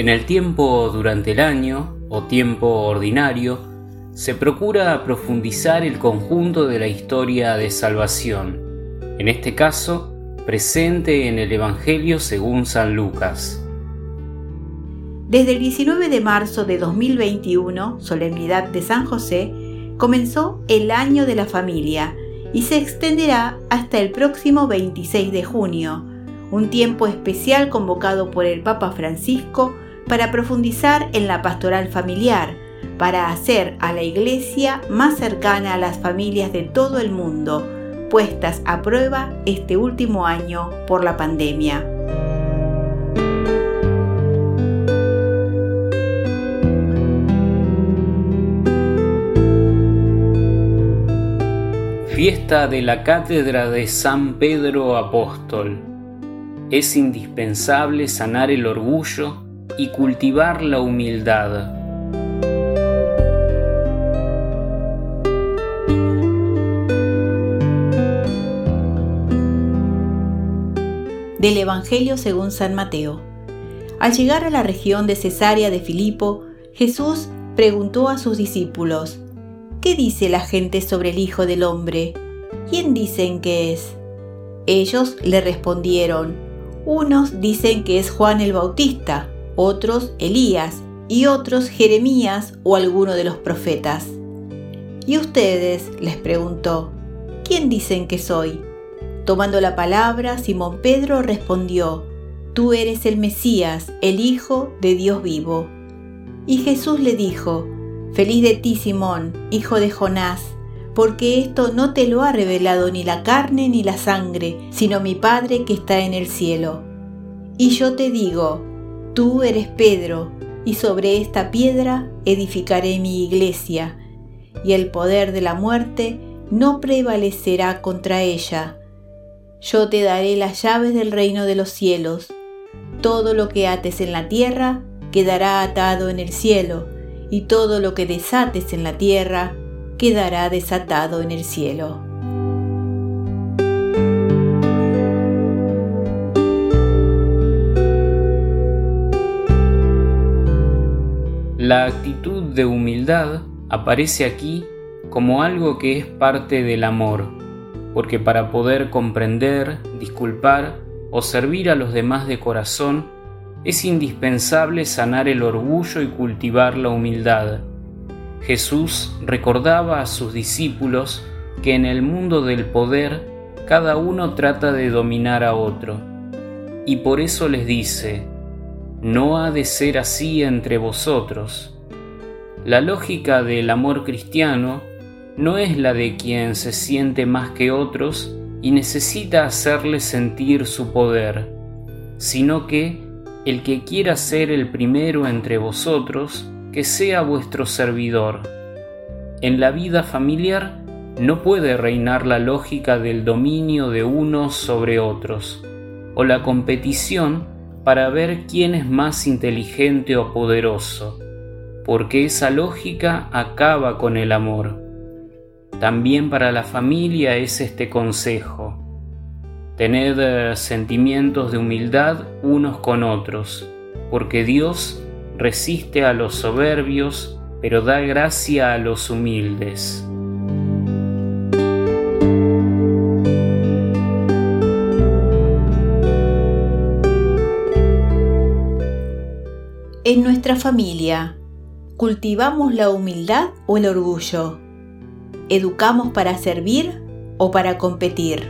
En el tiempo durante el año o tiempo ordinario, se procura profundizar el conjunto de la historia de salvación, en este caso, presente en el Evangelio según San Lucas. Desde el 19 de marzo de 2021, solemnidad de San José, comenzó el año de la familia y se extenderá hasta el próximo 26 de junio, un tiempo especial convocado por el Papa Francisco para profundizar en la pastoral familiar, para hacer a la Iglesia más cercana a las familias de todo el mundo, puestas a prueba este último año por la pandemia. Fiesta de la Cátedra de San Pedro Apóstol. Es indispensable sanar el orgullo y cultivar la humildad. Del Evangelio según San Mateo. Al llegar a la región de Cesarea de Filipo, Jesús preguntó a sus discípulos, ¿Qué dice la gente sobre el Hijo del Hombre? ¿Quién dicen que es? Ellos le respondieron, unos dicen que es Juan el Bautista, otros Elías y otros Jeremías o alguno de los profetas. ¿Y ustedes? les preguntó, ¿quién dicen que soy? Tomando la palabra, Simón Pedro respondió, Tú eres el Mesías, el Hijo de Dios vivo. Y Jesús le dijo, Feliz de ti, Simón, hijo de Jonás, porque esto no te lo ha revelado ni la carne ni la sangre, sino mi Padre que está en el cielo. Y yo te digo, tú eres Pedro, y sobre esta piedra edificaré mi iglesia, y el poder de la muerte no prevalecerá contra ella. Yo te daré las llaves del reino de los cielos. Todo lo que ates en la tierra quedará atado en el cielo y todo lo que desates en la tierra quedará desatado en el cielo. La actitud de humildad aparece aquí como algo que es parte del amor, porque para poder comprender, disculpar o servir a los demás de corazón, es indispensable sanar el orgullo y cultivar la humildad. Jesús recordaba a sus discípulos que en el mundo del poder cada uno trata de dominar a otro, y por eso les dice, no ha de ser así entre vosotros. La lógica del amor cristiano no es la de quien se siente más que otros y necesita hacerle sentir su poder, sino que el que quiera ser el primero entre vosotros, que sea vuestro servidor. En la vida familiar no puede reinar la lógica del dominio de unos sobre otros, o la competición para ver quién es más inteligente o poderoso, porque esa lógica acaba con el amor. También para la familia es este consejo Tened eh, sentimientos de humildad unos con otros, porque Dios resiste a los soberbios, pero da gracia a los humildes. En nuestra familia, ¿cultivamos la humildad o el orgullo? ¿Educamos para servir o para competir?